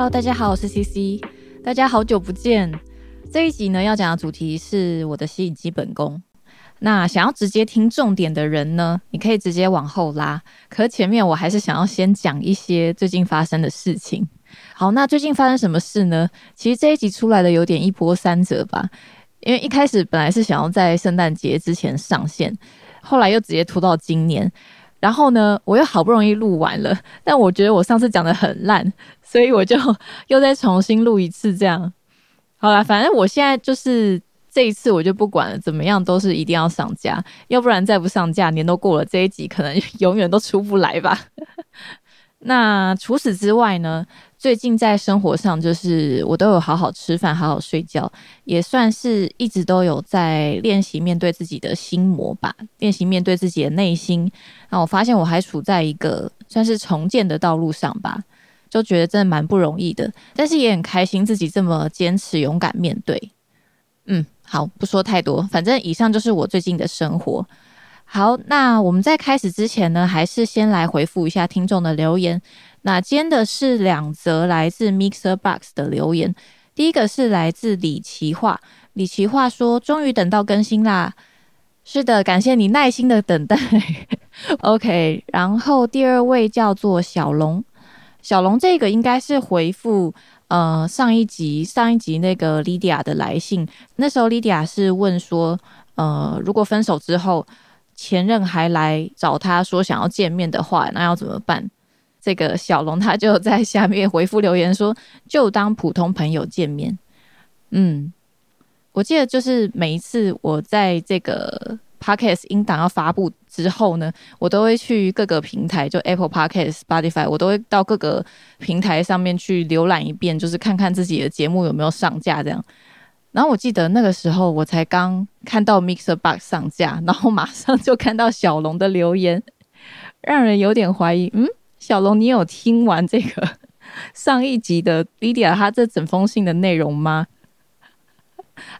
Hello，大家好，我是 CC，大家好久不见。这一集呢要讲的主题是我的吸引基本功。那想要直接听重点的人呢，你可以直接往后拉。可前面我还是想要先讲一些最近发生的事情。好，那最近发生什么事呢？其实这一集出来的有点一波三折吧，因为一开始本来是想要在圣诞节之前上线，后来又直接拖到今年。然后呢，我又好不容易录完了，但我觉得我上次讲的很烂，所以我就又再重新录一次。这样好了，反正我现在就是这一次我就不管了，怎么样都是一定要上架，要不然再不上架，年都过了，这一集可能永远都出不来吧。那除此之外呢？最近在生活上，就是我都有好好吃饭，好好睡觉，也算是一直都有在练习面对自己的心魔吧，练习面对自己的内心。那我发现我还处在一个算是重建的道路上吧，就觉得真的蛮不容易的，但是也很开心自己这么坚持、勇敢面对。嗯，好，不说太多，反正以上就是我最近的生活。好，那我们在开始之前呢，还是先来回复一下听众的留言。那今天的是两则来自 Mixer Box 的留言。第一个是来自李奇化，李奇化说：“终于等到更新啦！”是的，感谢你耐心的等待。OK，然后第二位叫做小龙，小龙这个应该是回复呃上一集上一集那个 Lydia 的来信。那时候 Lydia 是问说：“呃，如果分手之后。”前任还来找他说想要见面的话，那要怎么办？这个小龙他就在下面回复留言说，就当普通朋友见面。嗯，我记得就是每一次我在这个 podcast 音档要发布之后呢，我都会去各个平台，就 Apple Podcast、Spotify，我都会到各个平台上面去浏览一遍，就是看看自己的节目有没有上架这样。然后我记得那个时候，我才刚看到 Mixer Box 上架，然后马上就看到小龙的留言，让人有点怀疑。嗯，小龙，你有听完这个 上一集的 Lydia 他这整封信的内容吗？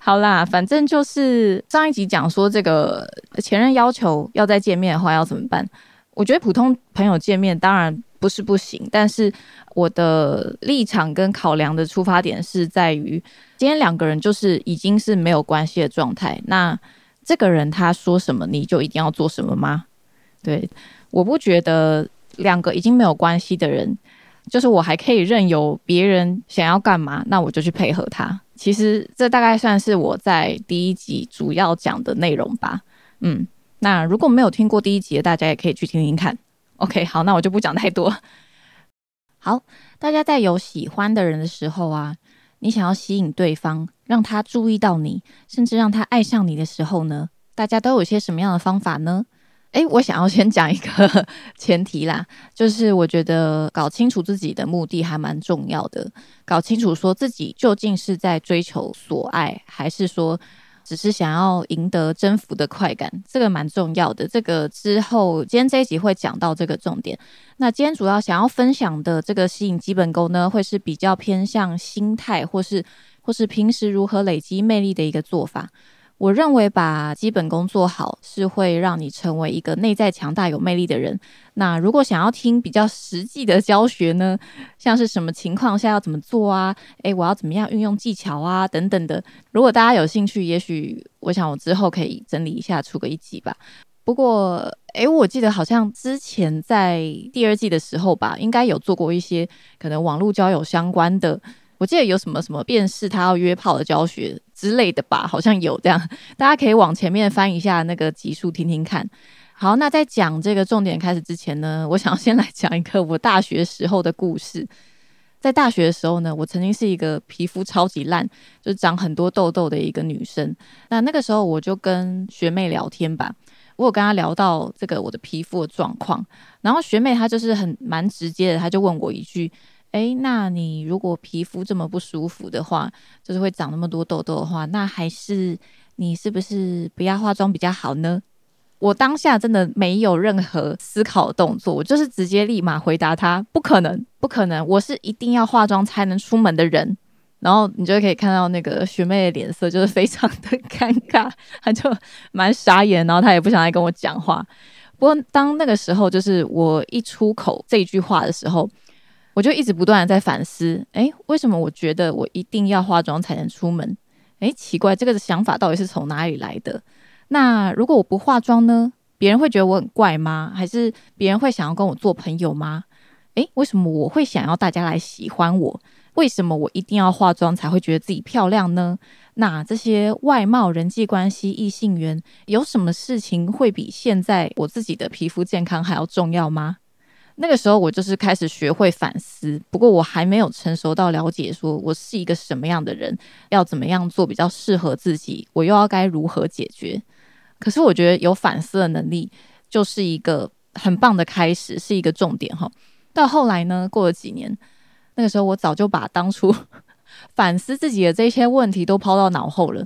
好啦，反正就是上一集讲说这个前任要求要再见面的话要怎么办？我觉得普通朋友见面当然不是不行，但是我的立场跟考量的出发点是在于。今天两个人就是已经是没有关系的状态，那这个人他说什么你就一定要做什么吗？对，我不觉得两个已经没有关系的人，就是我还可以任由别人想要干嘛，那我就去配合他。其实这大概算是我在第一集主要讲的内容吧。嗯，那如果没有听过第一集的，大家也可以去听听看。OK，好，那我就不讲太多。好，大家在有喜欢的人的时候啊。你想要吸引对方，让他注意到你，甚至让他爱上你的时候呢？大家都有些什么样的方法呢？诶，我想要先讲一个前提啦，就是我觉得搞清楚自己的目的还蛮重要的，搞清楚说自己究竟是在追求所爱，还是说。只是想要赢得征服的快感，这个蛮重要的。这个之后，今天这一集会讲到这个重点。那今天主要想要分享的这个吸引基本功呢，会是比较偏向心态，或是或是平时如何累积魅力的一个做法。我认为把基本功做好是会让你成为一个内在强大、有魅力的人。那如果想要听比较实际的教学呢，像是什么情况下要怎么做啊？诶，我要怎么样运用技巧啊？等等的。如果大家有兴趣，也许我想我之后可以整理一下，出个一集吧。不过，诶，我记得好像之前在第二季的时候吧，应该有做过一些可能网络交友相关的。我记得有什么什么辨识他要约炮的教学之类的吧，好像有这样，大家可以往前面翻一下那个集数听听看。好，那在讲这个重点开始之前呢，我想先来讲一个我大学时候的故事。在大学的时候呢，我曾经是一个皮肤超级烂，就是长很多痘痘的一个女生。那那个时候我就跟学妹聊天吧，我有跟她聊到这个我的皮肤的状况，然后学妹她就是很蛮直接的，她就问我一句。哎，那你如果皮肤这么不舒服的话，就是会长那么多痘痘的话，那还是你是不是不要化妆比较好呢？我当下真的没有任何思考动作，我就是直接立马回答他：不可能，不可能，我是一定要化妆才能出门的人。然后你就可以看到那个学妹的脸色就是非常的尴尬，她就蛮傻眼，然后她也不想再跟我讲话。不过当那个时候，就是我一出口这句话的时候。我就一直不断的在反思，诶，为什么我觉得我一定要化妆才能出门？诶，奇怪，这个想法到底是从哪里来的？那如果我不化妆呢？别人会觉得我很怪吗？还是别人会想要跟我做朋友吗？诶，为什么我会想要大家来喜欢我？为什么我一定要化妆才会觉得自己漂亮呢？那这些外貌、人际关系、异性缘，有什么事情会比现在我自己的皮肤健康还要重要吗？那个时候我就是开始学会反思，不过我还没有成熟到了解说我是一个什么样的人，要怎么样做比较适合自己，我又要该如何解决？可是我觉得有反思的能力就是一个很棒的开始，是一个重点哈。到后来呢，过了几年，那个时候我早就把当初 反思自己的这些问题都抛到脑后了。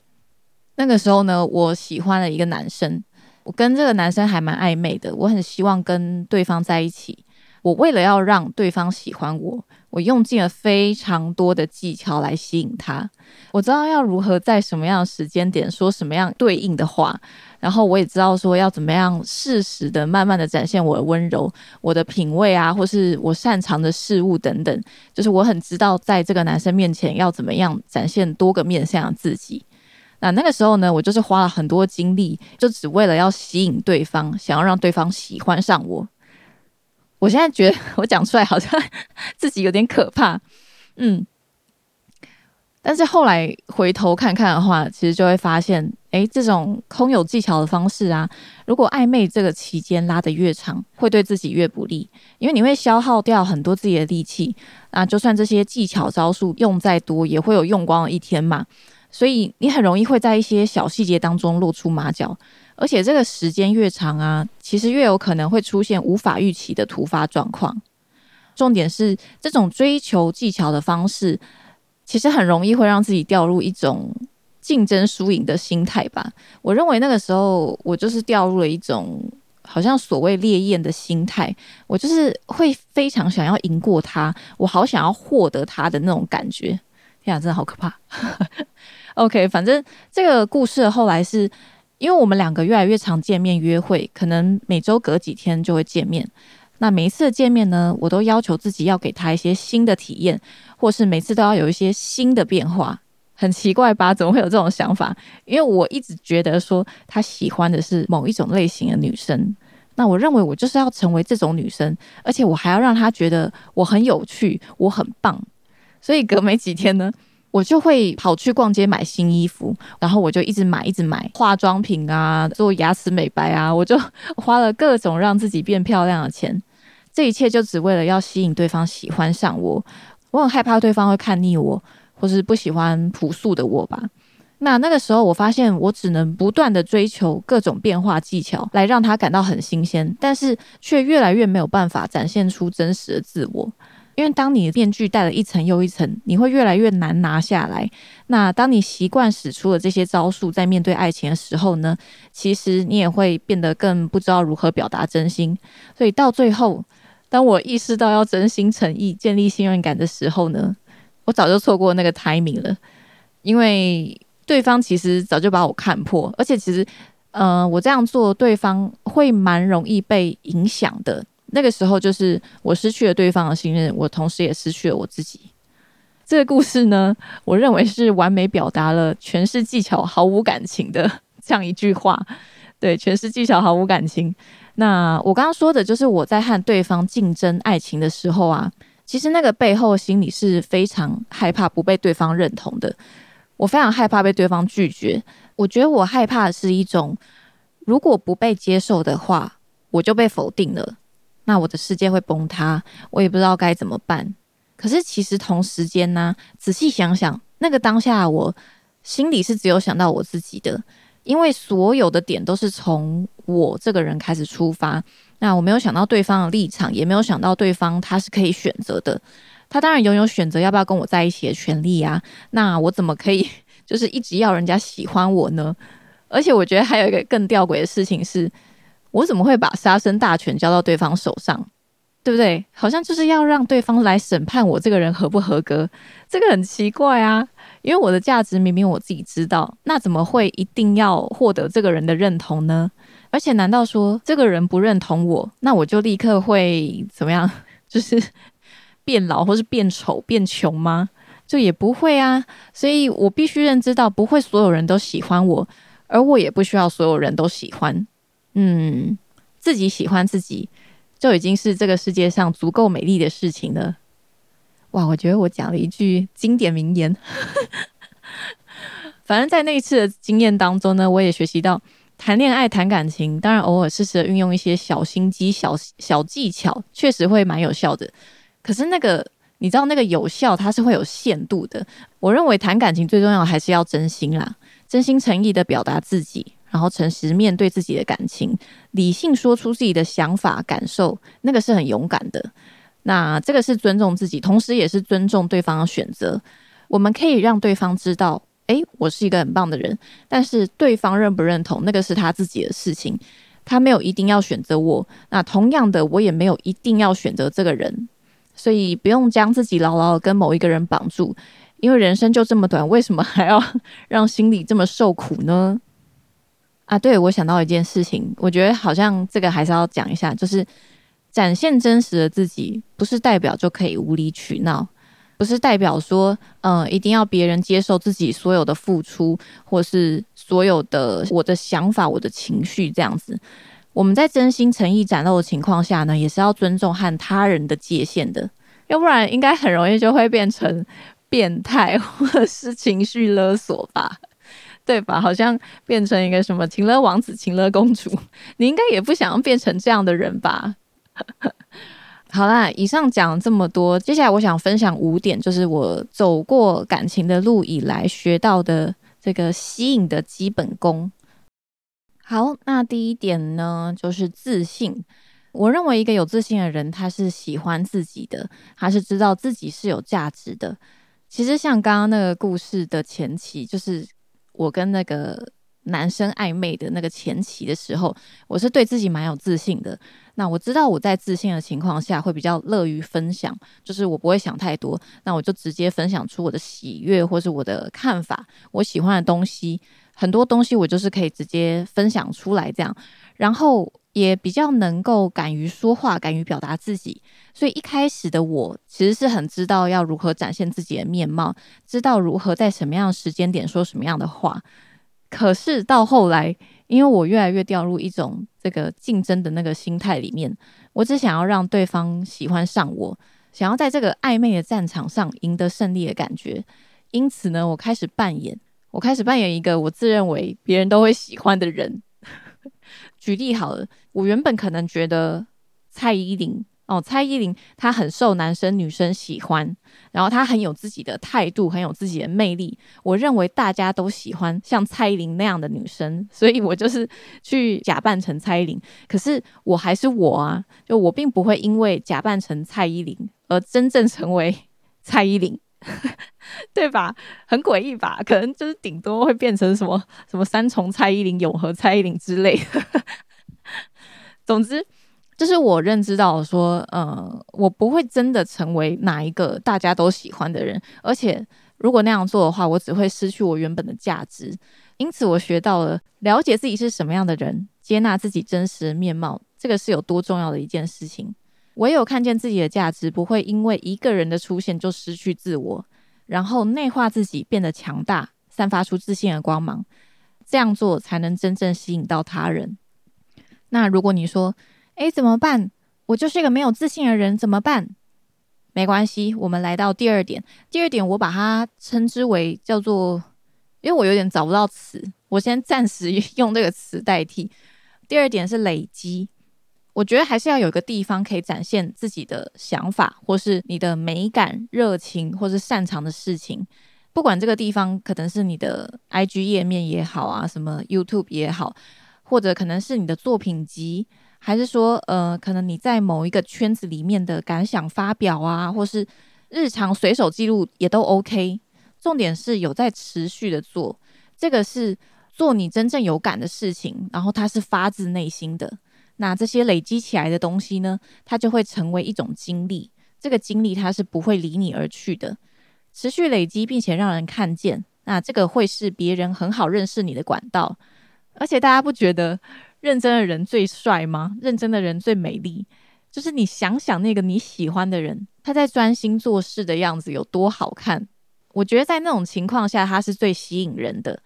那个时候呢，我喜欢了一个男生，我跟这个男生还蛮暧昧的，我很希望跟对方在一起。我为了要让对方喜欢我，我用尽了非常多的技巧来吸引他。我知道要如何在什么样的时间点说什么样对应的话，然后我也知道说要怎么样适时的、慢慢的展现我的温柔、我的品味啊，或是我擅长的事物等等。就是我很知道在这个男生面前要怎么样展现多个面向自己。那那个时候呢，我就是花了很多精力，就只为了要吸引对方，想要让对方喜欢上我。我现在觉得 我讲出来好像自己有点可怕，嗯，但是后来回头看看的话，其实就会发现，哎，这种空有技巧的方式啊，如果暧昧这个期间拉得越长，会对自己越不利，因为你会消耗掉很多自己的力气，那就算这些技巧招数用再多，也会有用光的一天嘛，所以你很容易会在一些小细节当中露出马脚。而且这个时间越长啊，其实越有可能会出现无法预期的突发状况。重点是，这种追求技巧的方式，其实很容易会让自己掉入一种竞争输赢的心态吧。我认为那个时候，我就是掉入了一种好像所谓烈焰的心态，我就是会非常想要赢过他，我好想要获得他的那种感觉。天啊，真的好可怕。OK，反正这个故事后来是。因为我们两个越来越常见面约会，可能每周隔几天就会见面。那每一次见面呢，我都要求自己要给他一些新的体验，或是每次都要有一些新的变化。很奇怪吧？怎么会有这种想法？因为我一直觉得说他喜欢的是某一种类型的女生，那我认为我就是要成为这种女生，而且我还要让他觉得我很有趣，我很棒。所以隔没几天呢。我就会跑去逛街买新衣服，然后我就一直买，一直买化妆品啊，做牙齿美白啊，我就 花了各种让自己变漂亮的钱。这一切就只为了要吸引对方喜欢上我。我很害怕对方会看腻我，或是不喜欢朴素的我吧。那那个时候，我发现我只能不断的追求各种变化技巧，来让他感到很新鲜，但是却越来越没有办法展现出真实的自我。因为当你的面具戴了一层又一层，你会越来越难拿下来。那当你习惯使出了这些招数，在面对爱情的时候呢，其实你也会变得更不知道如何表达真心。所以到最后，当我意识到要真心诚意建立信任感的时候呢，我早就错过那个 timing 了。因为对方其实早就把我看破，而且其实，呃，我这样做，对方会蛮容易被影响的。那个时候，就是我失去了对方的信任，我同时也失去了我自己。这个故事呢，我认为是完美表达了诠释技巧毫无感情的 这样一句话。对，诠释技巧毫无感情。那我刚刚说的就是我在和对方竞争爱情的时候啊，其实那个背后心里是非常害怕不被对方认同的。我非常害怕被对方拒绝。我觉得我害怕是一种，如果不被接受的话，我就被否定了。那我的世界会崩塌，我也不知道该怎么办。可是其实同时间呢，仔细想想，那个当下我心里是只有想到我自己的，因为所有的点都是从我这个人开始出发。那我没有想到对方的立场，也没有想到对方他是可以选择的。他当然拥有选择要不要跟我在一起的权利啊。那我怎么可以 就是一直要人家喜欢我呢？而且我觉得还有一个更吊诡的事情是。我怎么会把杀生大权交到对方手上，对不对？好像就是要让对方来审判我这个人合不合格，这个很奇怪啊。因为我的价值明明我自己知道，那怎么会一定要获得这个人的认同呢？而且难道说这个人不认同我，那我就立刻会怎么样？就是变老或是变丑变穷吗？就也不会啊。所以我必须认知到，不会所有人都喜欢我，而我也不需要所有人都喜欢。嗯，自己喜欢自己，就已经是这个世界上足够美丽的事情了。哇，我觉得我讲了一句经典名言。反正，在那一次的经验当中呢，我也学习到谈恋爱、谈感情，当然偶尔适时的运用一些小心机、小小技巧，确实会蛮有效的。可是那个，你知道那个有效，它是会有限度的。我认为谈感情最重要还是要真心啦，真心诚意的表达自己，然后诚实面对自己的感情，理性说出自己的想法感受，那个是很勇敢的。那这个是尊重自己，同时也是尊重对方的选择。我们可以让对方知道。诶，我是一个很棒的人，但是对方认不认同那个是他自己的事情，他没有一定要选择我。那同样的，我也没有一定要选择这个人，所以不用将自己牢牢的跟某一个人绑住，因为人生就这么短，为什么还要 让心里这么受苦呢？啊，对我想到一件事情，我觉得好像这个还是要讲一下，就是展现真实的自己，不是代表就可以无理取闹。不是代表说，嗯，一定要别人接受自己所有的付出，或是所有的我的想法、我的情绪这样子。我们在真心诚意展露的情况下呢，也是要尊重和他人的界限的，要不然应该很容易就会变成变态或者是情绪勒索吧，对吧？好像变成一个什么情勒王子、情勒公主，你应该也不想要变成这样的人吧？好啦，以上讲这么多，接下来我想分享五点，就是我走过感情的路以来学到的这个吸引的基本功。好，那第一点呢，就是自信。我认为一个有自信的人，他是喜欢自己的，他是知道自己是有价值的。其实像刚刚那个故事的前期，就是我跟那个。男生暧昧的那个前期的时候，我是对自己蛮有自信的。那我知道我在自信的情况下会比较乐于分享，就是我不会想太多，那我就直接分享出我的喜悦或是我的看法，我喜欢的东西，很多东西我就是可以直接分享出来这样。然后也比较能够敢于说话，敢于表达自己。所以一开始的我其实是很知道要如何展现自己的面貌，知道如何在什么样的时间点说什么样的话。可是到后来，因为我越来越掉入一种这个竞争的那个心态里面，我只想要让对方喜欢上我，想要在这个暧昧的战场上赢得胜利的感觉。因此呢，我开始扮演，我开始扮演一个我自认为别人都会喜欢的人。举例好了，我原本可能觉得蔡依林。哦，蔡依林她很受男生女生喜欢，然后她很有自己的态度，很有自己的魅力。我认为大家都喜欢像蔡依林那样的女生，所以我就是去假扮成蔡依林。可是我还是我啊，就我并不会因为假扮成蔡依林而真正成为蔡依林，对吧？很诡异吧？可能就是顶多会变成什么什么三重蔡依林、永和蔡依林之类。总之。就是我认知到说，呃，我不会真的成为哪一个大家都喜欢的人，而且如果那样做的话，我只会失去我原本的价值。因此，我学到了了解自己是什么样的人，接纳自己真实的面貌，这个是有多重要的一件事情。唯有看见自己的价值，不会因为一个人的出现就失去自我，然后内化自己变得强大，散发出自信的光芒。这样做才能真正吸引到他人。那如果你说，哎，怎么办？我就是一个没有自信的人，怎么办？没关系，我们来到第二点。第二点，我把它称之为叫做，因为我有点找不到词，我先暂时用这个词代替。第二点是累积，我觉得还是要有一个地方可以展现自己的想法，或是你的美感、热情，或是擅长的事情。不管这个地方可能是你的 IG 页面也好啊，什么 YouTube 也好，或者可能是你的作品集。还是说，呃，可能你在某一个圈子里面的感想发表啊，或是日常随手记录也都 OK。重点是有在持续的做，这个是做你真正有感的事情，然后它是发自内心的。那这些累积起来的东西呢，它就会成为一种经历。这个经历它是不会离你而去的，持续累积并且让人看见。那这个会是别人很好认识你的管道。而且大家不觉得？认真的人最帅吗？认真的人最美丽。就是你想想那个你喜欢的人，他在专心做事的样子有多好看。我觉得在那种情况下，他是最吸引人的。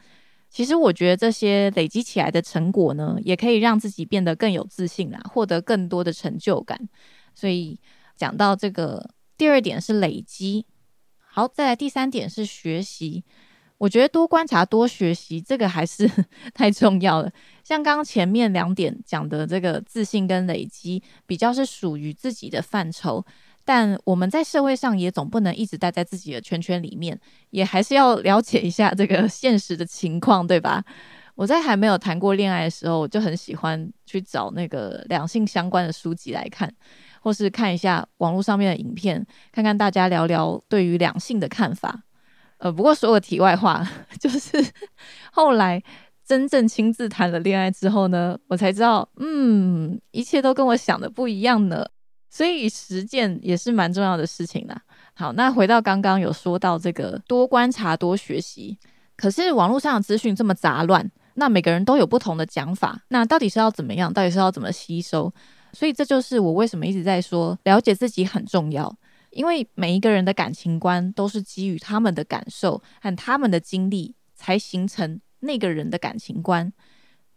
其实我觉得这些累积起来的成果呢，也可以让自己变得更有自信啦，获得更多的成就感。所以讲到这个第二点是累积，好，再来第三点是学习。我觉得多观察、多学习，这个还是 太重要了。像刚刚前面两点讲的这个自信跟累积，比较是属于自己的范畴。但我们在社会上也总不能一直待在自己的圈圈里面，也还是要了解一下这个 现实的情况，对吧？我在还没有谈过恋爱的时候，我就很喜欢去找那个两性相关的书籍来看，或是看一下网络上面的影片，看看大家聊聊对于两性的看法。呃，不过说个题外话，就是 后来真正亲自谈了恋爱之后呢，我才知道，嗯，一切都跟我想的不一样呢。所以实践也是蛮重要的事情啦。好，那回到刚刚有说到这个多观察、多学习，可是网络上的资讯这么杂乱，那每个人都有不同的讲法，那到底是要怎么样？到底是要怎么吸收？所以这就是我为什么一直在说，了解自己很重要。因为每一个人的感情观都是基于他们的感受和他们的经历才形成那个人的感情观，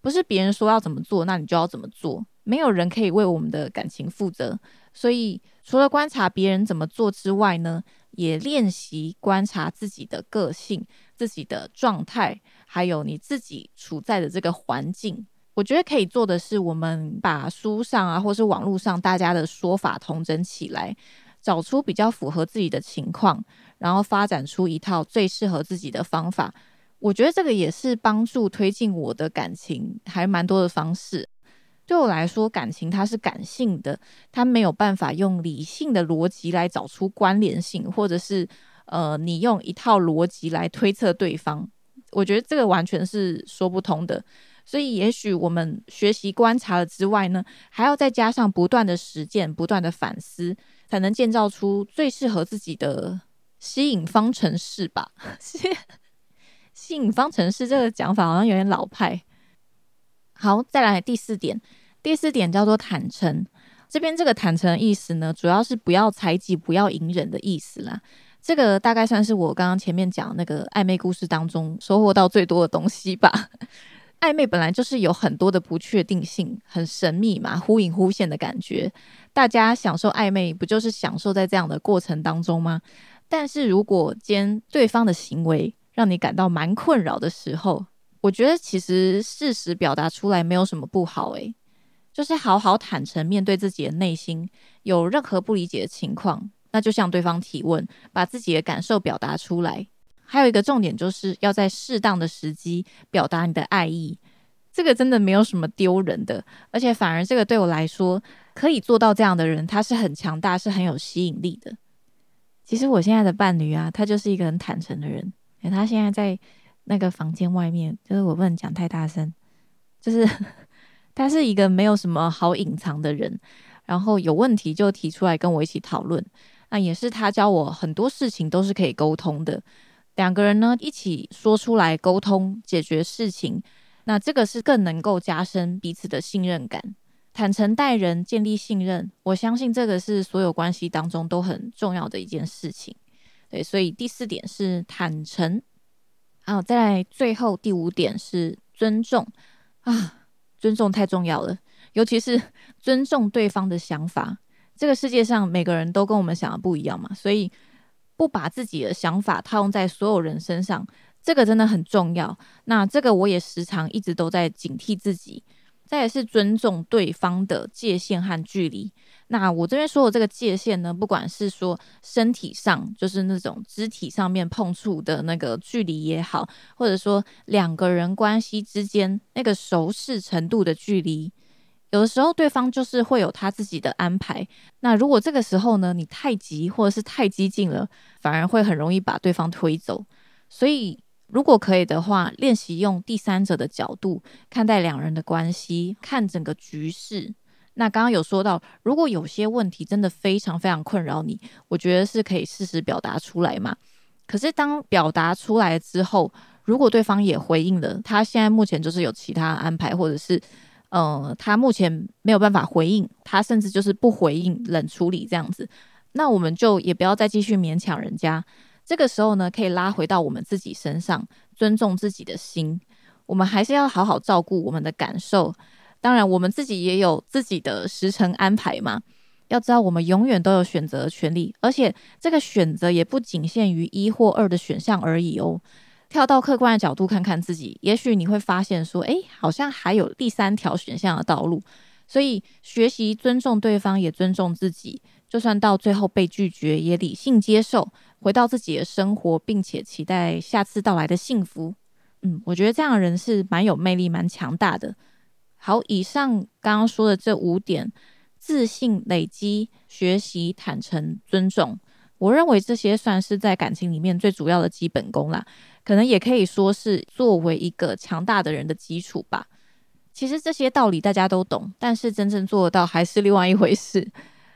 不是别人说要怎么做，那你就要怎么做。没有人可以为我们的感情负责，所以除了观察别人怎么做之外呢，也练习观察自己的个性、自己的状态，还有你自己处在的这个环境。我觉得可以做的是，我们把书上啊，或是网络上大家的说法统整起来。找出比较符合自己的情况，然后发展出一套最适合自己的方法。我觉得这个也是帮助推进我的感情还蛮多的方式。对我来说，感情它是感性的，它没有办法用理性的逻辑来找出关联性，或者是呃，你用一套逻辑来推测对方。我觉得这个完全是说不通的。所以，也许我们学习观察了之外呢，还要再加上不断的实践、不断的反思。才能建造出最适合自己的吸引方程式吧？吸引方程式这个讲法好像有点老派。好，再来第四点，第四点叫做坦诚。这边这个坦诚的意思呢，主要是不要猜忌、不要隐忍的意思啦。这个大概算是我刚刚前面讲那个暧昧故事当中收获到最多的东西吧。暧昧本来就是有很多的不确定性，很神秘嘛，忽隐忽现的感觉。大家享受暧昧，不就是享受在这样的过程当中吗？但是如果今天对方的行为让你感到蛮困扰的时候，我觉得其实事实表达出来没有什么不好，诶，就是好好坦诚面对自己的内心，有任何不理解的情况，那就向对方提问，把自己的感受表达出来。还有一个重点，就是要在适当的时机表达你的爱意，这个真的没有什么丢人的，而且反而这个对我来说可以做到这样的人，他是很强大，是很有吸引力的。其实我现在的伴侣啊，他就是一个很坦诚的人，他现在在那个房间外面，就是我不能讲太大声，就是 他是一个没有什么好隐藏的人，然后有问题就提出来跟我一起讨论，那也是他教我很多事情都是可以沟通的。两个人呢一起说出来沟通解决事情，那这个是更能够加深彼此的信任感，坦诚待人，建立信任。我相信这个是所有关系当中都很重要的一件事情。对，所以第四点是坦诚。好，再来最后第五点是尊重啊，尊重太重要了，尤其是尊重对方的想法。这个世界上每个人都跟我们想的不一样嘛，所以。不把自己的想法套用在所有人身上，这个真的很重要。那这个我也时常一直都在警惕自己。再也是尊重对方的界限和距离。那我这边说的这个界限呢，不管是说身体上，就是那种肢体上面碰触的那个距离也好，或者说两个人关系之间那个熟识程度的距离。有的时候，对方就是会有他自己的安排。那如果这个时候呢，你太急或者是太激进了，反而会很容易把对方推走。所以，如果可以的话，练习用第三者的角度看待两人的关系，看整个局势。那刚刚有说到，如果有些问题真的非常非常困扰你，我觉得是可以适时表达出来嘛。可是当表达出来之后，如果对方也回应了，他现在目前就是有其他安排，或者是。呃，他目前没有办法回应，他甚至就是不回应、冷处理这样子，那我们就也不要再继续勉强人家。这个时候呢，可以拉回到我们自己身上，尊重自己的心。我们还是要好好照顾我们的感受。当然，我们自己也有自己的时程安排嘛。要知道，我们永远都有选择的权利，而且这个选择也不仅限于一或二的选项而已哦。跳到客观的角度看看自己，也许你会发现说，诶，好像还有第三条选项的道路。所以，学习尊重对方，也尊重自己。就算到最后被拒绝，也理性接受，回到自己的生活，并且期待下次到来的幸福。嗯，我觉得这样的人是蛮有魅力、蛮强大的。好，以上刚刚说的这五点：自信、累积、学习、坦诚、尊重。我认为这些算是在感情里面最主要的基本功啦，可能也可以说是作为一个强大的人的基础吧。其实这些道理大家都懂，但是真正做得到还是另外一回事。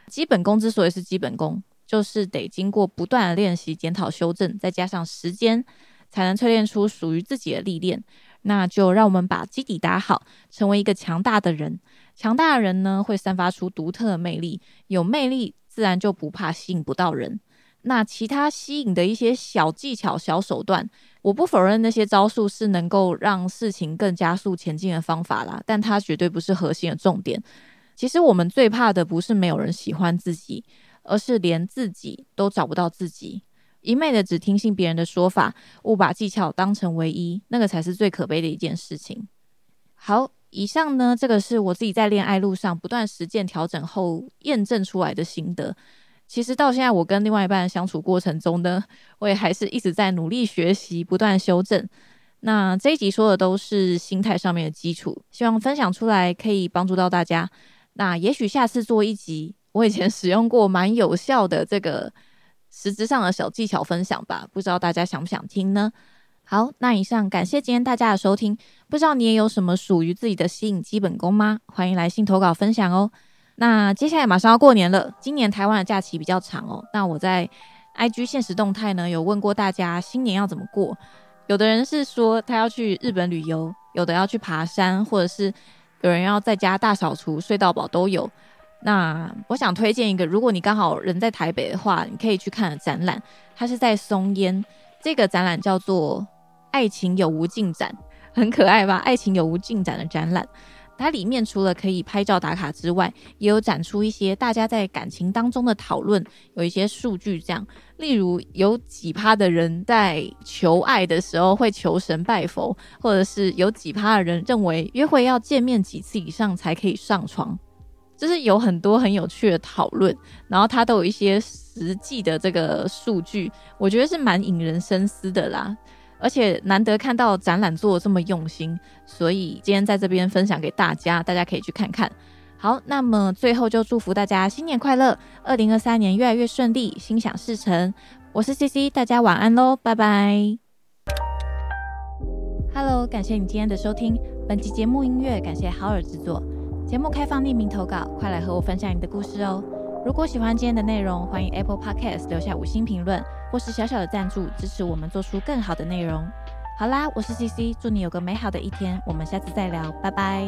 基本功之所以是基本功，就是得经过不断的练习、检讨、修正，再加上时间，才能淬炼出属于自己的历练。那就让我们把基底打好，成为一个强大的人。强大的人呢，会散发出独特的魅力，有魅力自然就不怕吸引不到人。那其他吸引的一些小技巧、小手段，我不否认那些招数是能够让事情更加速前进的方法啦，但它绝对不是核心的重点。其实我们最怕的不是没有人喜欢自己，而是连自己都找不到自己。一昧的只听信别人的说法，误把技巧当成唯一，那个才是最可悲的一件事情。好，以上呢，这个是我自己在恋爱路上不断实践调整后验证出来的心得。其实到现在，我跟另外一半相处过程中呢，我也还是一直在努力学习，不断修正。那这一集说的都是心态上面的基础，希望分享出来可以帮助到大家。那也许下次做一集，我以前使用过蛮有效的这个。实质上的小技巧分享吧，不知道大家想不想听呢？好，那以上感谢今天大家的收听，不知道你也有什么属于自己的吸引基本功吗？欢迎来信投稿分享哦。那接下来马上要过年了，今年台湾的假期比较长哦。那我在 IG 现实动态呢有问过大家新年要怎么过，有的人是说他要去日本旅游，有的要去爬山，或者是有人要在家大扫除、睡到饱都有。那我想推荐一个，如果你刚好人在台北的话，你可以去看展览。它是在松烟，这个展览叫做《爱情有无尽展》，很可爱吧？爱情有无尽展的展览，它里面除了可以拍照打卡之外，也有展出一些大家在感情当中的讨论，有一些数据这样。例如，有几趴的人在求爱的时候会求神拜佛，或者是有几趴的人认为约会要见面几次以上才可以上床。就是有很多很有趣的讨论，然后它都有一些实际的这个数据，我觉得是蛮引人深思的啦。而且难得看到展览做的这么用心，所以今天在这边分享给大家，大家可以去看看。好，那么最后就祝福大家新年快乐，二零二三年越来越顺利，心想事成。我是 C C，大家晚安喽，拜拜。Hello，感谢你今天的收听，本期节目音乐感谢好耳制作。节目开放匿名投稿，快来和我分享你的故事哦！如果喜欢今天的内容，欢迎 Apple Podcast 留下五星评论，或是小小的赞助，支持我们做出更好的内容。好啦，我是 CC，祝你有个美好的一天，我们下次再聊，拜拜。